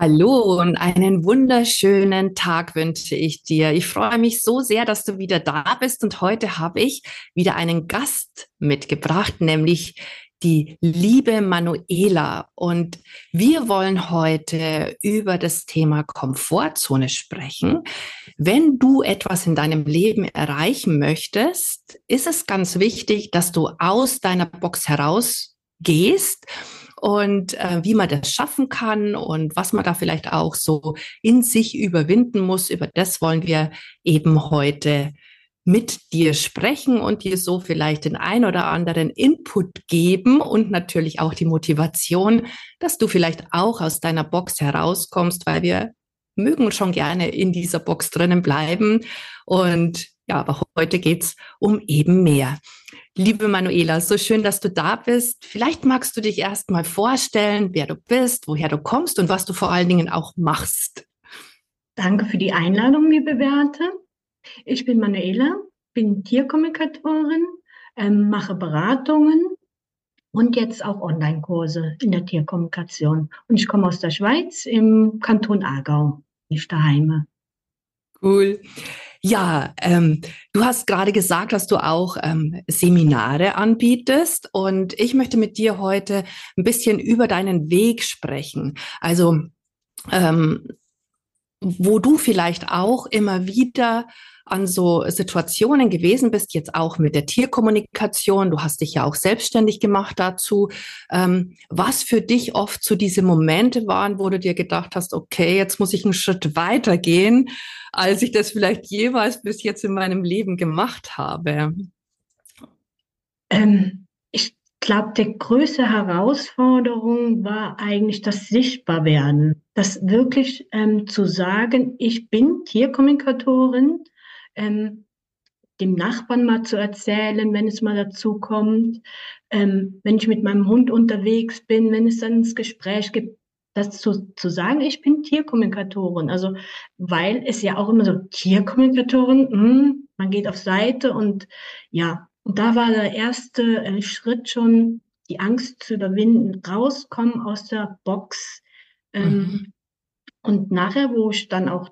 Hallo und einen wunderschönen Tag wünsche ich dir. Ich freue mich so sehr, dass du wieder da bist und heute habe ich wieder einen Gast mitgebracht, nämlich die liebe Manuela. Und wir wollen heute über das Thema Komfortzone sprechen. Wenn du etwas in deinem Leben erreichen möchtest, ist es ganz wichtig, dass du aus deiner Box heraus gehst und äh, wie man das schaffen kann und was man da vielleicht auch so in sich überwinden muss. Über das wollen wir eben heute mit dir sprechen und dir so vielleicht den ein oder anderen Input geben und natürlich auch die Motivation, dass du vielleicht auch aus deiner Box herauskommst, weil wir mögen schon gerne in dieser Box drinnen bleiben. Und ja, aber heute geht's um eben mehr. Liebe Manuela, so schön, dass du da bist. Vielleicht magst du dich erst mal vorstellen, wer du bist, woher du kommst und was du vor allen Dingen auch machst. Danke für die Einladung, liebe Beate. Ich bin Manuela, bin Tierkommunikatorin, ähm, mache Beratungen und jetzt auch Online-Kurse in der Tierkommunikation. Und ich komme aus der Schweiz im Kanton Aargau, nicht daheim. Cool. Ja, ähm, du hast gerade gesagt, dass du auch ähm, Seminare anbietest und ich möchte mit dir heute ein bisschen über deinen Weg sprechen. Also ähm, wo du vielleicht auch immer wieder an so Situationen gewesen bist, jetzt auch mit der Tierkommunikation, du hast dich ja auch selbstständig gemacht dazu, ähm, was für dich oft so diese Momente waren, wo du dir gedacht hast, okay, jetzt muss ich einen Schritt weitergehen, als ich das vielleicht jeweils bis jetzt in meinem Leben gemacht habe? Ähm, glaube, die größte Herausforderung war eigentlich das Sichtbarwerden. Das wirklich ähm, zu sagen, ich bin Tierkommunikatorin, ähm, dem Nachbarn mal zu erzählen, wenn es mal dazu kommt, ähm, wenn ich mit meinem Hund unterwegs bin, wenn es dann ins Gespräch gibt, das zu, zu sagen, ich bin Tierkommunikatorin. Also, weil es ja auch immer so Tierkommunikatorin, mh, hm, man geht auf Seite und ja, und da war der erste äh, Schritt schon, die Angst zu überwinden, rauskommen aus der Box. Ähm, mhm. Und nachher, wo ich dann auch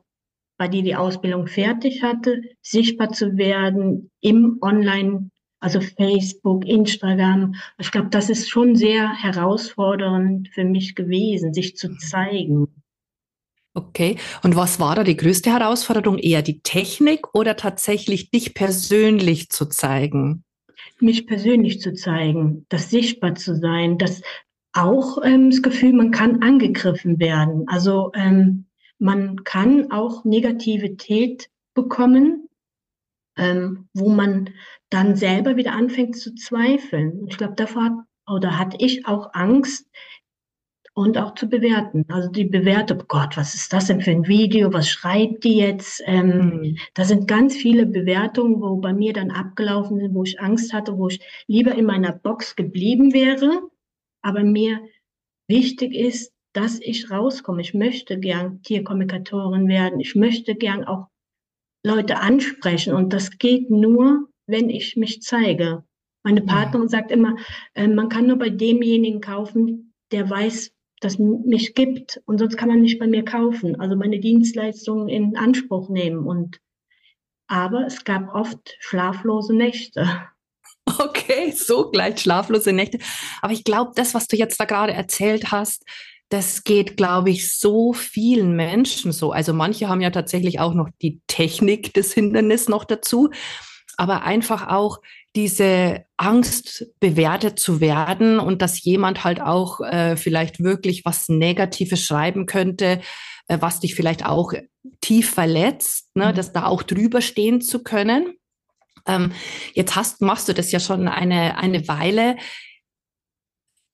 bei dir die Ausbildung fertig hatte, sichtbar zu werden im Online, also Facebook, Instagram. Ich glaube, das ist schon sehr herausfordernd für mich gewesen, sich zu zeigen. Okay. Und was war da die größte Herausforderung? Eher die Technik oder tatsächlich dich persönlich zu zeigen? Mich persönlich zu zeigen, das sichtbar zu sein, das auch ähm, das Gefühl, man kann angegriffen werden. Also ähm, man kann auch Negativität bekommen, ähm, wo man dann selber wieder anfängt zu zweifeln. Ich glaube, davor hat, oder hatte ich auch Angst und auch zu bewerten. Also die Bewertung, oh Gott, was ist das denn für ein Video? Was schreibt die jetzt? Ähm, mhm. Da sind ganz viele Bewertungen, wo bei mir dann abgelaufen sind, wo ich Angst hatte, wo ich lieber in meiner Box geblieben wäre. Aber mir wichtig ist, dass ich rauskomme. Ich möchte gern Tierkommunikatorin werden. Ich möchte gern auch Leute ansprechen. Und das geht nur, wenn ich mich zeige. Meine Partnerin sagt immer, äh, man kann nur bei demjenigen kaufen, der weiß, dass es mich gibt. Und sonst kann man nicht bei mir kaufen. Also meine Dienstleistungen in Anspruch nehmen. Und, aber es gab oft schlaflose Nächte. Okay, so gleich schlaflose Nächte. Aber ich glaube, das, was du jetzt da gerade erzählt hast, das geht, glaube ich, so vielen Menschen so. Also manche haben ja tatsächlich auch noch die Technik des Hindernisses noch dazu, aber einfach auch diese Angst bewertet zu werden und dass jemand halt auch äh, vielleicht wirklich was Negatives schreiben könnte, äh, was dich vielleicht auch tief verletzt, ne, mhm. dass da auch drüber stehen zu können. Ähm, jetzt hast, machst du das ja schon eine, eine Weile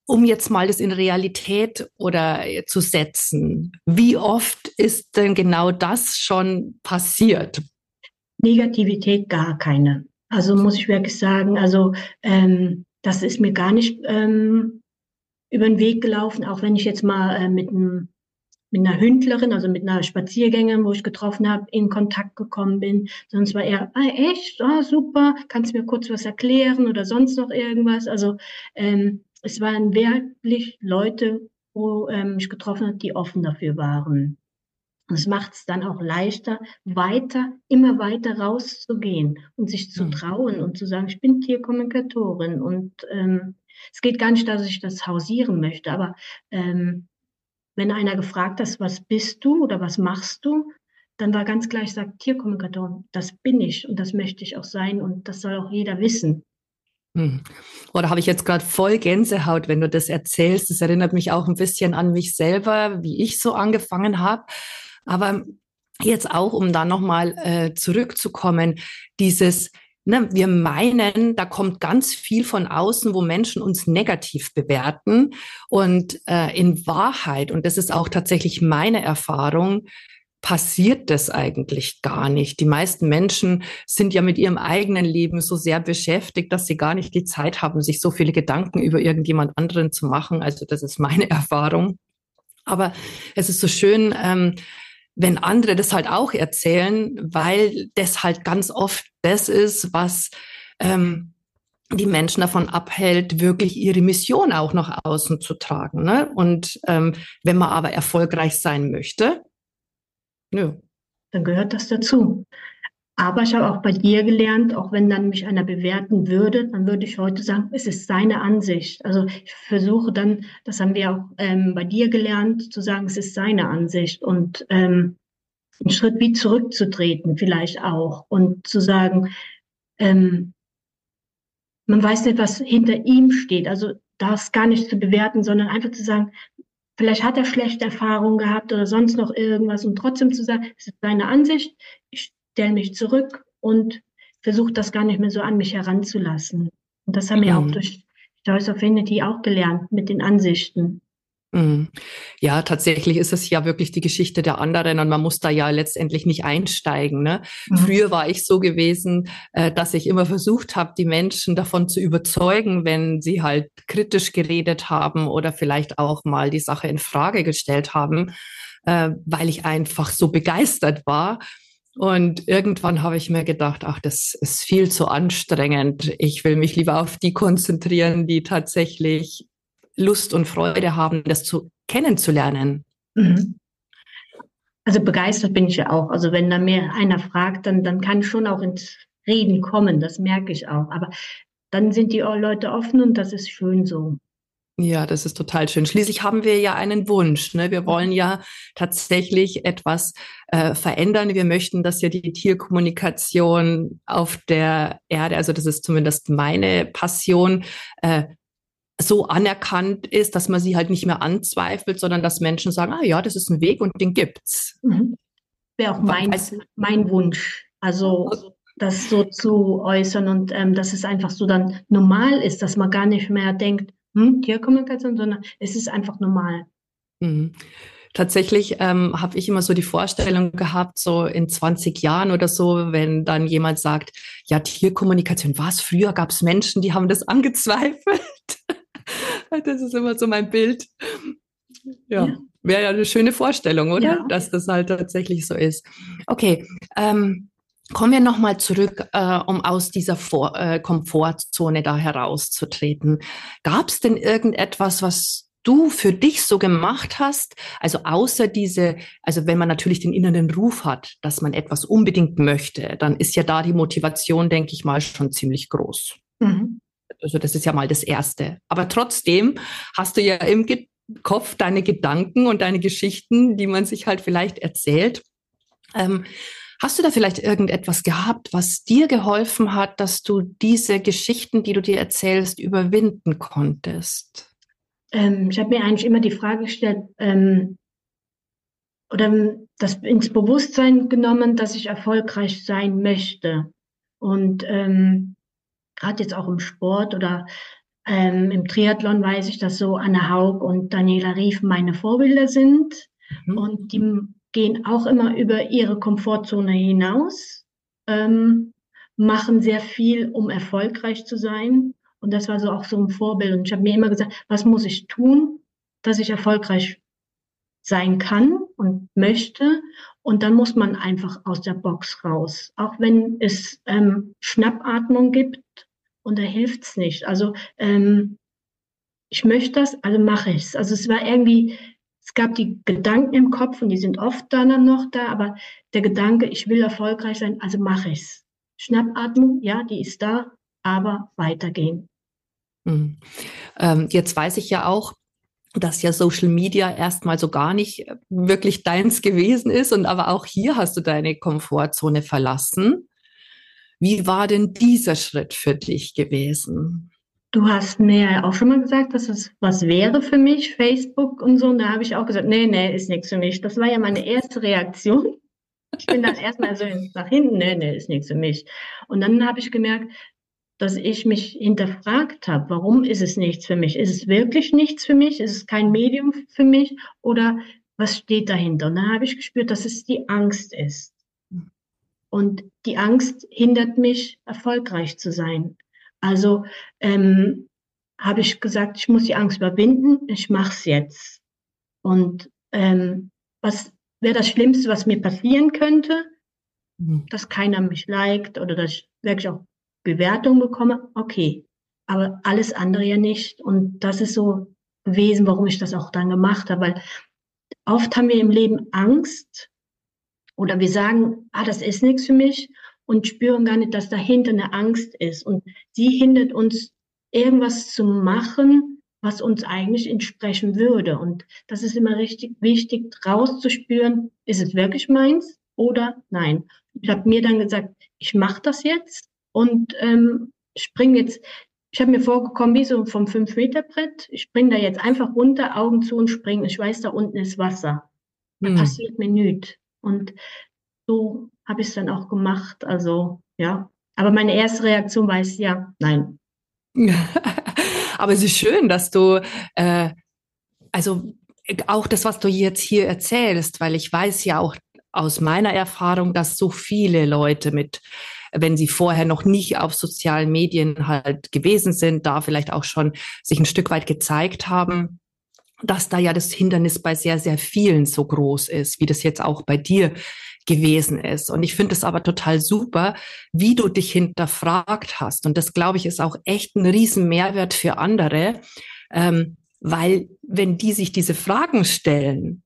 um jetzt mal das in Realität oder äh, zu setzen, wie oft ist denn genau das schon passiert? Negativität gar keine. Also muss ich wirklich sagen, also ähm, das ist mir gar nicht ähm, über den Weg gelaufen, auch wenn ich jetzt mal äh, mit einem mit einer Hündlerin, also mit einer Spaziergängerin, wo ich getroffen habe, in Kontakt gekommen bin. Sonst war er, ah, echt, ah, super, kannst du mir kurz was erklären oder sonst noch irgendwas. Also ähm, es waren wirklich Leute, wo ähm, ich getroffen habe, die offen dafür waren. Und es macht es dann auch leichter, weiter, immer weiter rauszugehen und sich zu hm. trauen und zu sagen, ich bin Tierkommunikatorin. Und ähm, es geht gar nicht, dass ich das hausieren möchte, aber ähm, wenn einer gefragt hat, was bist du oder was machst du, dann war ganz klar, ich sage Tierkommunikatorin, das bin ich und das möchte ich auch sein und das soll auch jeder wissen. Hm. Oder habe ich jetzt gerade voll Gänsehaut, wenn du das erzählst. Das erinnert mich auch ein bisschen an mich selber, wie ich so angefangen habe. Aber jetzt auch, um da nochmal äh, zurückzukommen, dieses, ne, wir meinen, da kommt ganz viel von außen, wo Menschen uns negativ bewerten. Und äh, in Wahrheit, und das ist auch tatsächlich meine Erfahrung, passiert das eigentlich gar nicht. Die meisten Menschen sind ja mit ihrem eigenen Leben so sehr beschäftigt, dass sie gar nicht die Zeit haben, sich so viele Gedanken über irgendjemand anderen zu machen. Also das ist meine Erfahrung. Aber es ist so schön, ähm, wenn andere das halt auch erzählen, weil das halt ganz oft das ist, was ähm, die Menschen davon abhält, wirklich ihre Mission auch nach außen zu tragen. Ne? Und ähm, wenn man aber erfolgreich sein möchte, nö. Dann gehört das dazu. Aber ich habe auch bei dir gelernt, auch wenn dann mich einer bewerten würde, dann würde ich heute sagen, es ist seine Ansicht. Also ich versuche dann, das haben wir auch ähm, bei dir gelernt, zu sagen, es ist seine Ansicht und ähm, einen Schritt wie zurückzutreten vielleicht auch und zu sagen, ähm, man weiß nicht, was hinter ihm steht. Also das gar nicht zu bewerten, sondern einfach zu sagen, vielleicht hat er schlechte Erfahrungen gehabt oder sonst noch irgendwas und trotzdem zu sagen, es ist seine Ansicht, ich stelle mich zurück und versuche das gar nicht mehr so an mich heranzulassen. Und das haben mhm. wir auch durch Choice of Affinity auch gelernt mit den Ansichten. Mhm. Ja, tatsächlich ist es ja wirklich die Geschichte der anderen und man muss da ja letztendlich nicht einsteigen. Ne? Mhm. Früher war ich so gewesen, äh, dass ich immer versucht habe, die Menschen davon zu überzeugen, wenn sie halt kritisch geredet haben oder vielleicht auch mal die Sache in Frage gestellt haben, äh, weil ich einfach so begeistert war. Und irgendwann habe ich mir gedacht, ach, das ist viel zu anstrengend. Ich will mich lieber auf die konzentrieren, die tatsächlich Lust und Freude haben, das zu kennenzulernen. Mhm. Also begeistert bin ich ja auch. Also wenn da mir einer fragt, dann, dann kann ich schon auch ins Reden kommen. Das merke ich auch. Aber dann sind die Leute offen und das ist schön so. Ja, das ist total schön. Schließlich haben wir ja einen Wunsch. Ne? Wir wollen ja tatsächlich etwas äh, verändern. Wir möchten, dass ja die Tierkommunikation auf der Erde, also das ist zumindest meine Passion, äh, so anerkannt ist, dass man sie halt nicht mehr anzweifelt, sondern dass Menschen sagen, ah ja, das ist ein Weg und den gibt's. Mhm. Wäre auch mein, mein Wunsch. Also das so zu äußern und ähm, dass es einfach so dann normal ist, dass man gar nicht mehr denkt, hm, Tierkommunikation, sondern es ist einfach normal. Mhm. Tatsächlich ähm, habe ich immer so die Vorstellung gehabt, so in 20 Jahren oder so, wenn dann jemand sagt, ja, Tierkommunikation, was? Früher gab es Menschen, die haben das angezweifelt. das ist immer so mein Bild. Ja, ja. wäre ja eine schöne Vorstellung, oder? Ja. Dass das halt tatsächlich so ist. Okay, ähm, kommen wir nochmal zurück, äh, um aus dieser Vor äh, Komfortzone da herauszutreten. Gab es denn irgendetwas, was du für dich so gemacht hast, also außer diese, also wenn man natürlich den inneren Ruf hat, dass man etwas unbedingt möchte, dann ist ja da die Motivation, denke ich mal, schon ziemlich groß. Mhm. Also das ist ja mal das Erste. Aber trotzdem hast du ja im Kopf deine Gedanken und deine Geschichten, die man sich halt vielleicht erzählt. Ähm, hast du da vielleicht irgendetwas gehabt, was dir geholfen hat, dass du diese Geschichten, die du dir erzählst, überwinden konntest? Ähm, ich habe mir eigentlich immer die Frage gestellt, ähm, oder das ins Bewusstsein genommen, dass ich erfolgreich sein möchte. Und ähm, gerade jetzt auch im Sport oder ähm, im Triathlon weiß ich, dass so Anne Haug und Daniela Rief meine Vorbilder sind. Mhm. Und die gehen auch immer über ihre Komfortzone hinaus, ähm, machen sehr viel, um erfolgreich zu sein. Und das war so auch so ein Vorbild. Und ich habe mir immer gesagt, was muss ich tun, dass ich erfolgreich sein kann und möchte. Und dann muss man einfach aus der Box raus. Auch wenn es ähm, Schnappatmung gibt und da hilft's nicht. Also ähm, ich möchte das, also mache ich's. Also es war irgendwie, es gab die Gedanken im Kopf und die sind oft dann noch da, aber der Gedanke, ich will erfolgreich sein, also mache ich's. Schnappatmung, ja, die ist da, aber weitergehen. Mhm. Ähm, jetzt weiß ich ja auch, dass ja Social Media erstmal so gar nicht wirklich deins gewesen ist und aber auch hier hast du deine Komfortzone verlassen. Wie war denn dieser Schritt für dich gewesen? Du hast mir ja auch schon mal gesagt, dass es was wäre für mich, Facebook und so. Und da habe ich auch gesagt, nee, nee, ist nichts für mich. Das war ja meine erste Reaktion. Ich bin dann erstmal so nach hinten, nee, nee, ist nichts für mich. Und dann habe ich gemerkt, dass ich mich hinterfragt habe, warum ist es nichts für mich? Ist es wirklich nichts für mich? Ist es kein Medium für mich? Oder was steht dahinter? Und dann habe ich gespürt, dass es die Angst ist. Und die Angst hindert mich, erfolgreich zu sein. Also ähm, habe ich gesagt, ich muss die Angst überwinden, ich mache es jetzt. Und ähm, was wäre das Schlimmste, was mir passieren könnte? Mhm. Dass keiner mich liked oder dass ich wirklich auch Bewertung bekomme, okay. Aber alles andere ja nicht. Und das ist so gewesen, warum ich das auch dann gemacht habe. Weil oft haben wir im Leben Angst oder wir sagen, ah, das ist nichts für mich und spüren gar nicht, dass dahinter eine Angst ist. Und sie hindert uns, irgendwas zu machen, was uns eigentlich entsprechen würde. Und das ist immer richtig wichtig, rauszuspüren, ist es wirklich meins oder nein. Ich habe mir dann gesagt, ich mache das jetzt und ähm, springe jetzt, ich habe mir vorgekommen wie so vom 5-Meter-Brett. Ich springe da jetzt einfach runter, Augen zu und springe. Ich weiß, da unten ist Wasser. Da hm. passiert mir nichts. Und so habe ich es dann auch gemacht. Also ja. Aber meine erste Reaktion war es ja, nein. Aber es ist schön, dass du, äh, also auch das, was du jetzt hier erzählst, weil ich weiß ja auch aus meiner Erfahrung, dass so viele Leute mit wenn sie vorher noch nicht auf sozialen Medien halt gewesen sind, da vielleicht auch schon sich ein Stück weit gezeigt haben, dass da ja das Hindernis bei sehr, sehr vielen so groß ist, wie das jetzt auch bei dir gewesen ist. Und ich finde es aber total super, wie du dich hinterfragt hast. Und das, glaube ich, ist auch echt ein riesen Mehrwert für andere, ähm, weil wenn die sich diese Fragen stellen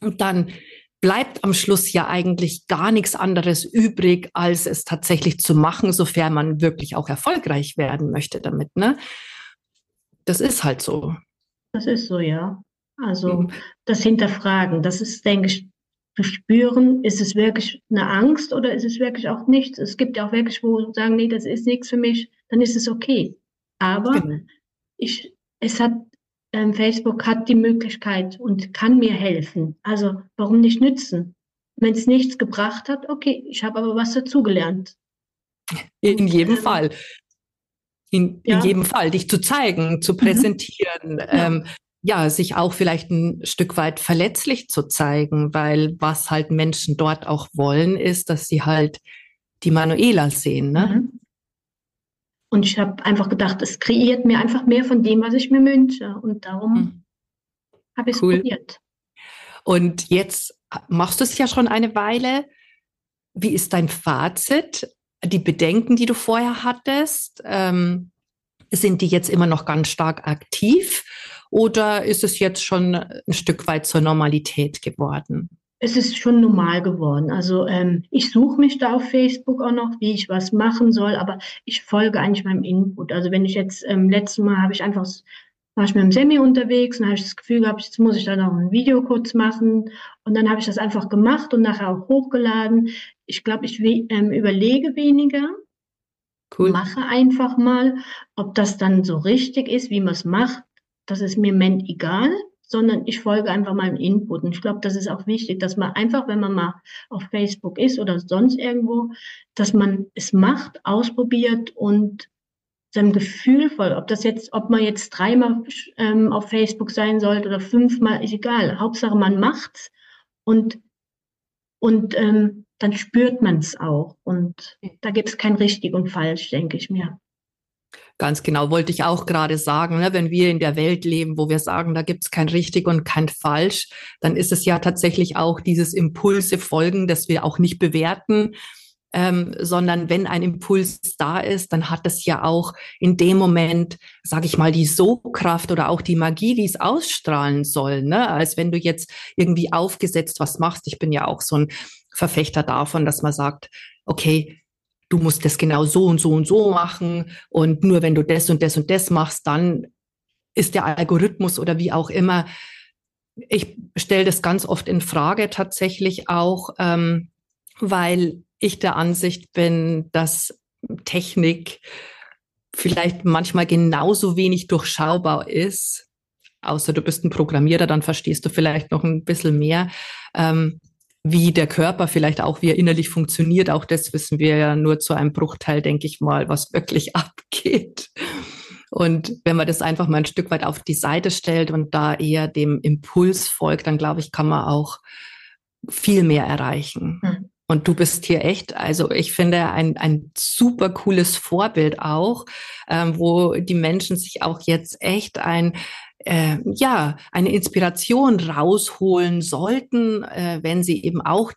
und dann bleibt am Schluss ja eigentlich gar nichts anderes übrig, als es tatsächlich zu machen, sofern man wirklich auch erfolgreich werden möchte damit. Ne? Das ist halt so. Das ist so, ja. Also mhm. das Hinterfragen, das ist, denke ich, zu spüren, ist es wirklich eine Angst oder ist es wirklich auch nichts? Es gibt ja auch wirklich, wo sagen, nee, das ist nichts für mich, dann ist es okay. Aber genau. ich, es hat ähm, Facebook hat die Möglichkeit und kann mir helfen. Also warum nicht nützen? Wenn es nichts gebracht hat, okay, ich habe aber was dazugelernt. In jedem ähm, Fall. In, ja. in, jedem Fall, dich zu zeigen, zu mhm. präsentieren, mhm. ja. Ähm, ja, sich auch vielleicht ein Stück weit verletzlich zu zeigen, weil was halt Menschen dort auch wollen, ist, dass sie halt die Manuela sehen. Ne? Mhm. Und ich habe einfach gedacht, es kreiert mir einfach mehr von dem, was ich mir wünsche. Und darum mhm. habe ich es cool. probiert. Und jetzt machst du es ja schon eine Weile. Wie ist dein Fazit? Die Bedenken, die du vorher hattest, ähm, sind die jetzt immer noch ganz stark aktiv oder ist es jetzt schon ein Stück weit zur Normalität geworden? es ist schon normal geworden. Also ähm, ich suche mich da auf Facebook auch noch, wie ich was machen soll, aber ich folge eigentlich meinem Input. Also wenn ich jetzt ähm, letztes Mal habe ich einfach war ich mit dem Semi unterwegs und habe ich das Gefühl gehabt, jetzt muss ich da noch ein Video kurz machen und dann habe ich das einfach gemacht und nachher auch hochgeladen. Ich glaube, ich ähm, überlege weniger, cool. mache einfach mal, ob das dann so richtig ist, wie man es macht. Das ist mir im Moment egal sondern ich folge einfach meinem Input. Und ich glaube, das ist auch wichtig, dass man einfach, wenn man mal auf Facebook ist oder sonst irgendwo, dass man es macht, ausprobiert und seinem Gefühl folgt. Ob das jetzt, ob man jetzt dreimal ähm, auf Facebook sein sollte oder fünfmal, ist egal. Hauptsache man macht's und und ähm, dann spürt man es auch. Und da gibt es kein richtig und falsch, denke ich mir. Ganz genau, wollte ich auch gerade sagen, ne, wenn wir in der Welt leben, wo wir sagen, da gibt es kein richtig und kein falsch, dann ist es ja tatsächlich auch dieses Impulse folgen, dass wir auch nicht bewerten, ähm, sondern wenn ein Impuls da ist, dann hat es ja auch in dem Moment, sage ich mal, die So-Kraft oder auch die Magie, die es ausstrahlen soll. Ne? Als wenn du jetzt irgendwie aufgesetzt was machst. Ich bin ja auch so ein Verfechter davon, dass man sagt, okay, du musst das genau so und so und so machen und nur wenn du das und das und das machst, dann ist der Algorithmus oder wie auch immer. Ich stelle das ganz oft in Frage tatsächlich auch, ähm, weil ich der Ansicht bin, dass Technik vielleicht manchmal genauso wenig durchschaubar ist, außer du bist ein Programmierer, dann verstehst du vielleicht noch ein bisschen mehr, ähm, wie der Körper vielleicht auch, wie er innerlich funktioniert. Auch das wissen wir ja nur zu einem Bruchteil, denke ich mal, was wirklich abgeht. Und wenn man das einfach mal ein Stück weit auf die Seite stellt und da eher dem Impuls folgt, dann glaube ich, kann man auch viel mehr erreichen. Mhm. Und du bist hier echt, also ich finde, ein, ein super cooles Vorbild auch, ähm, wo die Menschen sich auch jetzt echt ein, äh, ja, eine Inspiration rausholen sollten, äh, wenn sie eben auch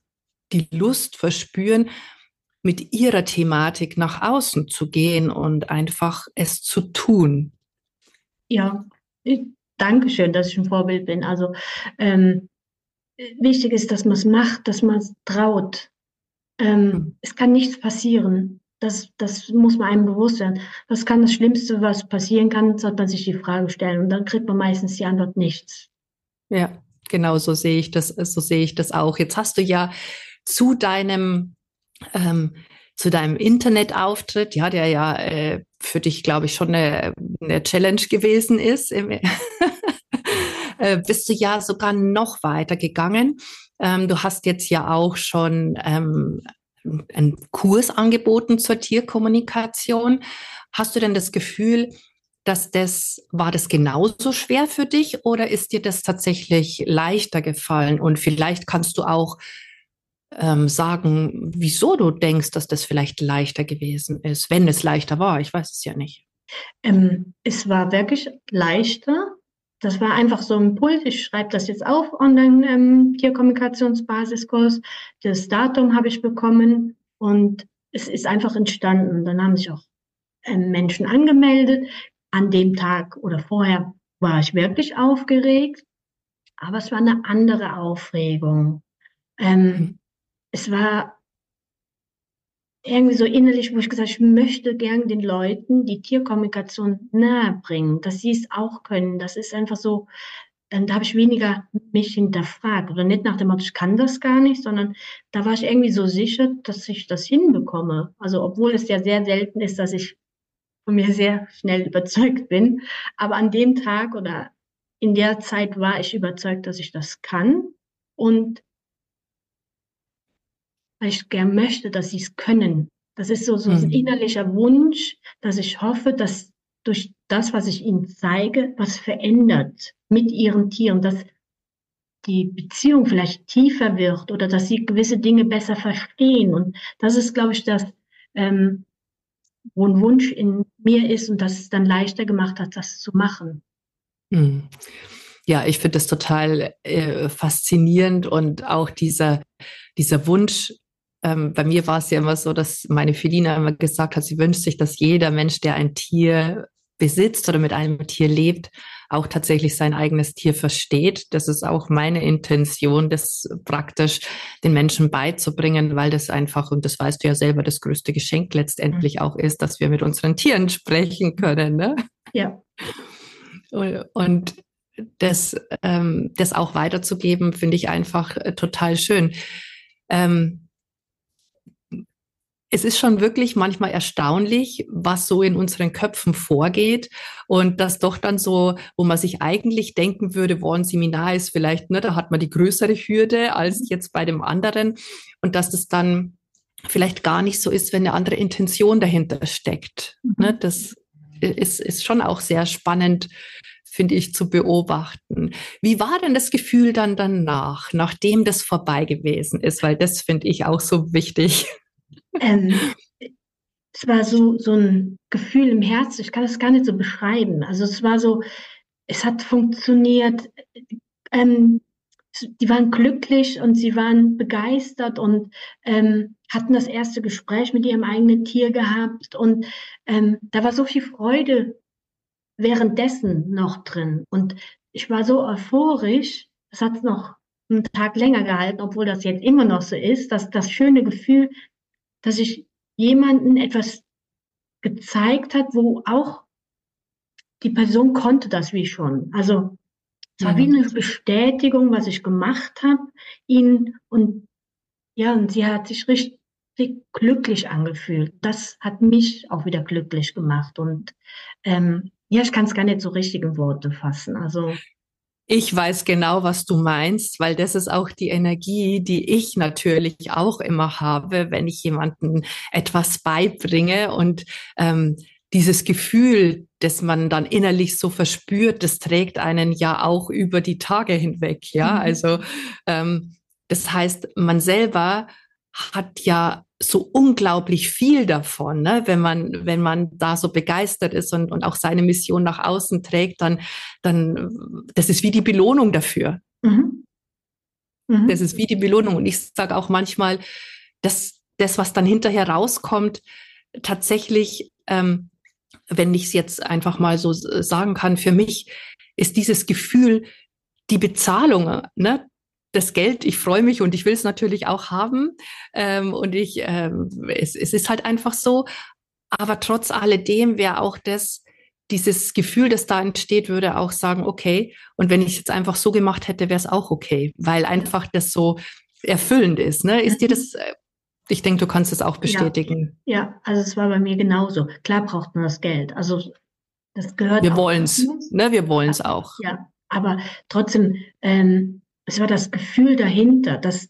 die Lust verspüren, mit ihrer Thematik nach außen zu gehen und einfach es zu tun. Ja, danke schön, dass ich ein Vorbild bin. Also ähm, wichtig ist, dass man es macht, dass man es traut, ähm, hm. es kann nichts passieren. Das, das muss man einem bewusst sein. Was kann das Schlimmste, was passieren kann, sollte man sich die Frage stellen. Und dann kriegt man meistens die Antwort nichts. Ja, genau so sehe ich das, so sehe ich das auch. Jetzt hast du ja zu deinem, ähm, zu deinem Internetauftritt, ja, der ja äh, für dich, glaube ich, schon eine, eine Challenge gewesen ist, äh, bist du ja sogar noch weiter gegangen ähm, du hast jetzt ja auch schon ähm, einen Kurs angeboten zur Tierkommunikation. Hast du denn das Gefühl, dass das, war das genauso schwer für dich oder ist dir das tatsächlich leichter gefallen? Und vielleicht kannst du auch ähm, sagen, wieso du denkst, dass das vielleicht leichter gewesen ist, wenn es leichter war. Ich weiß es ja nicht. Ähm, es war wirklich leichter, das war einfach so ein Impuls. Ich schreibe das jetzt auf, Online-Tierkommunikationsbasiskurs. Ähm, das Datum habe ich bekommen und es ist einfach entstanden. Dann haben sich auch ähm, Menschen angemeldet. An dem Tag oder vorher war ich wirklich aufgeregt, aber es war eine andere Aufregung. Ähm, mhm. es war irgendwie so innerlich, wo ich gesagt ich möchte gern den Leuten die Tierkommunikation nahe bringen, dass sie es auch können. Das ist einfach so, dann da habe ich weniger mich hinterfragt oder nicht nach dem Motto, ich kann das gar nicht, sondern da war ich irgendwie so sicher, dass ich das hinbekomme. Also obwohl es ja sehr selten ist, dass ich von mir sehr schnell überzeugt bin, aber an dem Tag oder in der Zeit war ich überzeugt, dass ich das kann und weil ich gern möchte, dass sie es können. Das ist so, so mhm. ein innerlicher Wunsch, dass ich hoffe, dass durch das, was ich ihnen zeige, was verändert mit ihren Tieren, dass die Beziehung vielleicht tiefer wird oder dass sie gewisse Dinge besser verstehen. Und das ist, glaube ich, das, ähm, wo ein Wunsch in mir ist und das es dann leichter gemacht hat, das zu machen. Mhm. Ja, ich finde das total äh, faszinierend und auch dieser, dieser Wunsch, ähm, bei mir war es ja immer so, dass meine Felina immer gesagt hat, sie wünscht sich, dass jeder Mensch, der ein Tier besitzt oder mit einem Tier lebt, auch tatsächlich sein eigenes Tier versteht. Das ist auch meine Intention, das praktisch den Menschen beizubringen, weil das einfach, und das weißt du ja selber, das größte Geschenk letztendlich mhm. auch ist, dass wir mit unseren Tieren sprechen können. Ne? Ja. Und das, ähm, das auch weiterzugeben, finde ich einfach äh, total schön. Ähm, es ist schon wirklich manchmal erstaunlich, was so in unseren Köpfen vorgeht und das doch dann so, wo man sich eigentlich denken würde, wo ein Seminar ist vielleicht, ne, da hat man die größere Hürde als jetzt bei dem anderen und dass das dann vielleicht gar nicht so ist, wenn eine andere Intention dahinter steckt. Ne, mhm. das ist, ist schon auch sehr spannend, finde ich, zu beobachten. Wie war denn das Gefühl dann danach, nachdem das vorbei gewesen ist? Weil das finde ich auch so wichtig. Ähm, es war so, so ein Gefühl im Herzen, ich kann es gar nicht so beschreiben. Also es war so, es hat funktioniert. Ähm, die waren glücklich und sie waren begeistert und ähm, hatten das erste Gespräch mit ihrem eigenen Tier gehabt. Und ähm, da war so viel Freude währenddessen noch drin. Und ich war so euphorisch, es hat noch einen Tag länger gehalten, obwohl das jetzt immer noch so ist, dass das schöne Gefühl, dass ich jemanden etwas gezeigt hat, wo auch die Person konnte das wie schon. Also es war wie mhm. eine Bestätigung, was ich gemacht habe, ihn und ja, und sie hat sich richtig glücklich angefühlt. Das hat mich auch wieder glücklich gemacht und ähm, ja, ich kann es gar nicht so richtig in Worte fassen. Also ich weiß genau, was du meinst, weil das ist auch die Energie, die ich natürlich auch immer habe, wenn ich jemanden etwas beibringe und ähm, dieses Gefühl, das man dann innerlich so verspürt, das trägt einen ja auch über die Tage hinweg. Ja, mhm. also ähm, das heißt, man selber hat ja so unglaublich viel davon, ne? wenn man wenn man da so begeistert ist und, und auch seine Mission nach außen trägt, dann dann das ist wie die Belohnung dafür. Mhm. Mhm. Das ist wie die Belohnung und ich sage auch manchmal, dass das was dann hinterher rauskommt, tatsächlich ähm, wenn ich es jetzt einfach mal so sagen kann, für mich ist dieses Gefühl, die Bezahlung, ne, das Geld, ich freue mich und ich will es natürlich auch haben. Ähm, und ich, ähm, es, es ist halt einfach so. Aber trotz alledem wäre auch das, dieses Gefühl, das da entsteht, würde auch sagen, okay, und wenn ich es jetzt einfach so gemacht hätte, wäre es auch okay, weil einfach das so erfüllend ist. Ne? Ist dir das äh, ich denke, du kannst es auch bestätigen. Ja, ja, also es war bei mir genauso. Klar braucht man das Geld. Also das gehört. Wir wollen es, ne? Wir wollen es auch. Ja, aber trotzdem, ähm, es war das Gefühl dahinter, das,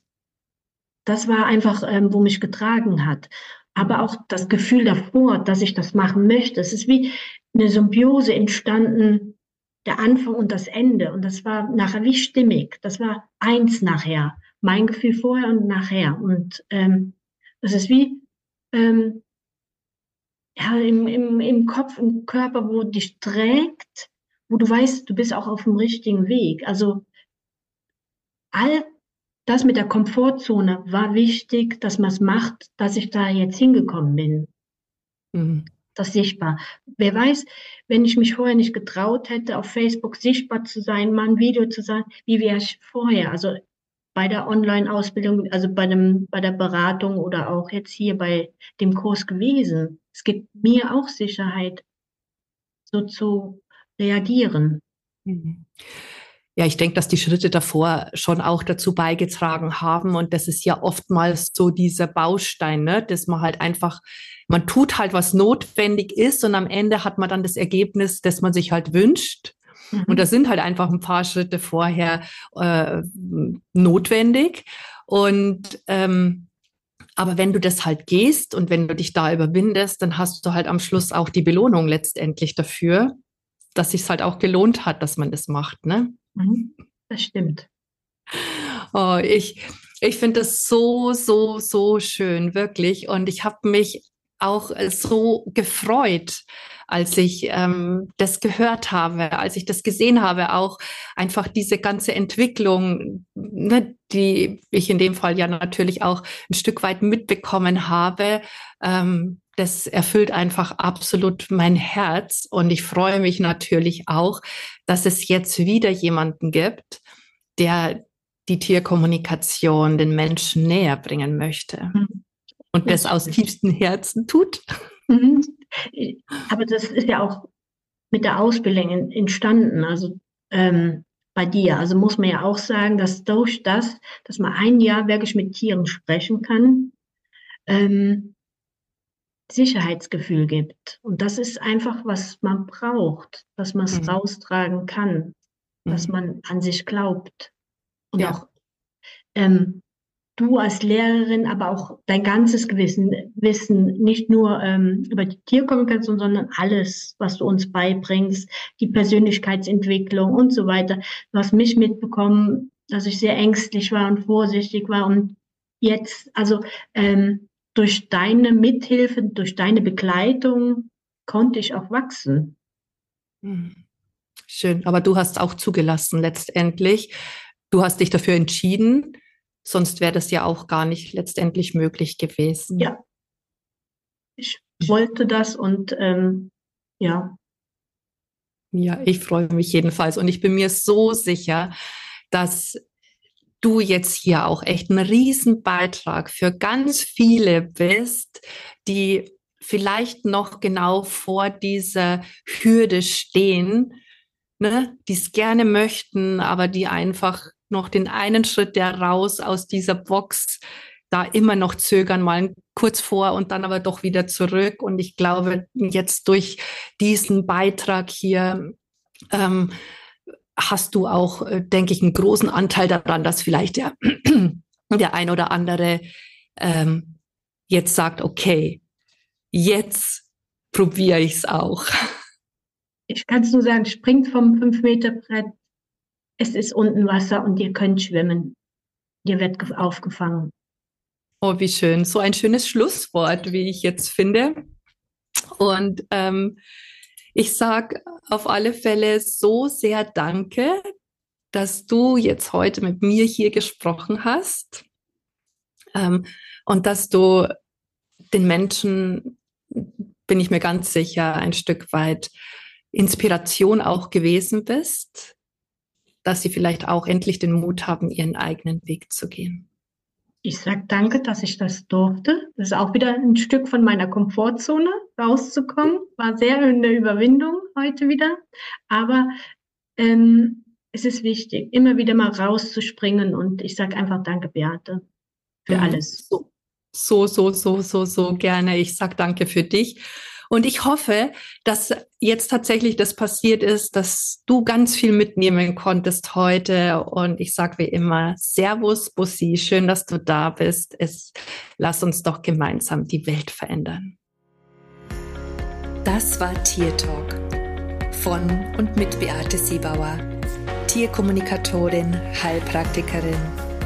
das war einfach, ähm, wo mich getragen hat. Aber auch das Gefühl davor, dass ich das machen möchte. Es ist wie eine Symbiose entstanden, der Anfang und das Ende. Und das war nachher wie stimmig. Das war eins nachher. Mein Gefühl vorher und nachher. Und ähm, das ist wie ähm, ja, im, im, im Kopf, im Körper, wo dich trägt, wo du weißt, du bist auch auf dem richtigen Weg. Also all das mit der Komfortzone war wichtig, dass man es macht, dass ich da jetzt hingekommen bin. Mhm. Das sichtbar. Wer weiß, wenn ich mich vorher nicht getraut hätte, auf Facebook sichtbar zu sein, mal ein Video zu sagen, wie wäre ich vorher? Also bei der Online-Ausbildung, also bei, dem, bei der Beratung oder auch jetzt hier bei dem Kurs gewesen. Es gibt mir auch Sicherheit, so zu reagieren. Mhm. Ja, ich denke, dass die Schritte davor schon auch dazu beigetragen haben. Und das ist ja oftmals so dieser Baustein, ne? dass man halt einfach, man tut halt, was notwendig ist und am Ende hat man dann das Ergebnis, das man sich halt wünscht. Mhm. Und das sind halt einfach ein paar Schritte vorher äh, notwendig. Und ähm, aber wenn du das halt gehst und wenn du dich da überwindest, dann hast du halt am Schluss auch die Belohnung letztendlich dafür, dass sich halt auch gelohnt hat, dass man das macht. Ne? Mhm. Das stimmt. Oh, ich ich finde das so, so, so schön, wirklich. Und ich habe mich auch so gefreut, als ich ähm, das gehört habe, als ich das gesehen habe, auch einfach diese ganze Entwicklung, ne, die ich in dem Fall ja natürlich auch ein Stück weit mitbekommen habe. Ähm, das erfüllt einfach absolut mein Herz und ich freue mich natürlich auch, dass es jetzt wieder jemanden gibt, der die Tierkommunikation den Menschen näher bringen möchte mhm. und das aus tiefstem Herzen tut. Mhm. Aber das ist ja auch mit der Ausbildung entstanden, also ähm, bei dir. Also muss man ja auch sagen, dass durch das, dass man ein Jahr wirklich mit Tieren sprechen kann, ähm, Sicherheitsgefühl gibt. Und das ist einfach, was man braucht, dass man es mhm. raustragen kann, mhm. dass man an sich glaubt. Und ja. auch ähm, du als Lehrerin, aber auch dein ganzes Gewissen, Wissen, nicht nur ähm, über die Tierkommunikation, sondern alles, was du uns beibringst, die Persönlichkeitsentwicklung und so weiter. Du hast mich mitbekommen, dass ich sehr ängstlich war und vorsichtig war und jetzt, also ähm, durch deine Mithilfe, durch deine Begleitung konnte ich auch wachsen. Hm. Schön, aber du hast auch zugelassen letztendlich. Du hast dich dafür entschieden, Sonst wäre das ja auch gar nicht letztendlich möglich gewesen. Ja. Ich wollte das und ähm, ja. Ja, ich freue mich jedenfalls und ich bin mir so sicher, dass du jetzt hier auch echt einen Riesenbeitrag für ganz viele bist, die vielleicht noch genau vor dieser Hürde stehen, ne, die es gerne möchten, aber die einfach noch den einen Schritt der raus aus dieser Box da immer noch zögern, mal kurz vor und dann aber doch wieder zurück. Und ich glaube, jetzt durch diesen Beitrag hier ähm, hast du auch, äh, denke ich, einen großen Anteil daran, dass vielleicht der, der ein oder andere ähm, jetzt sagt, okay, jetzt probiere ich es auch. Ich kann es nur sagen, springt vom 5-Meter-Brett es ist unten Wasser und ihr könnt schwimmen. Ihr werdet aufgefangen. Oh, wie schön. So ein schönes Schlusswort, wie ich jetzt finde. Und ähm, ich sage auf alle Fälle so sehr danke, dass du jetzt heute mit mir hier gesprochen hast ähm, und dass du den Menschen, bin ich mir ganz sicher, ein Stück weit Inspiration auch gewesen bist dass sie vielleicht auch endlich den Mut haben, ihren eigenen Weg zu gehen. Ich sage danke, dass ich das durfte. Das ist auch wieder ein Stück von meiner Komfortzone rauszukommen. War sehr eine Überwindung heute wieder. Aber ähm, es ist wichtig, immer wieder mal rauszuspringen. Und ich sage einfach danke, Beate, für alles. So, so, so, so, so, so gerne. Ich sage danke für dich. Und ich hoffe, dass jetzt tatsächlich das passiert ist, dass du ganz viel mitnehmen konntest heute. Und ich sage wie immer, Servus, Bussi, schön, dass du da bist. Es, lass uns doch gemeinsam die Welt verändern. Das war Tier Talk von und mit Beate Siebauer, Tierkommunikatorin, Heilpraktikerin,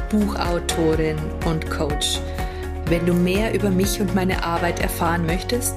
Buchautorin und Coach. Wenn du mehr über mich und meine Arbeit erfahren möchtest,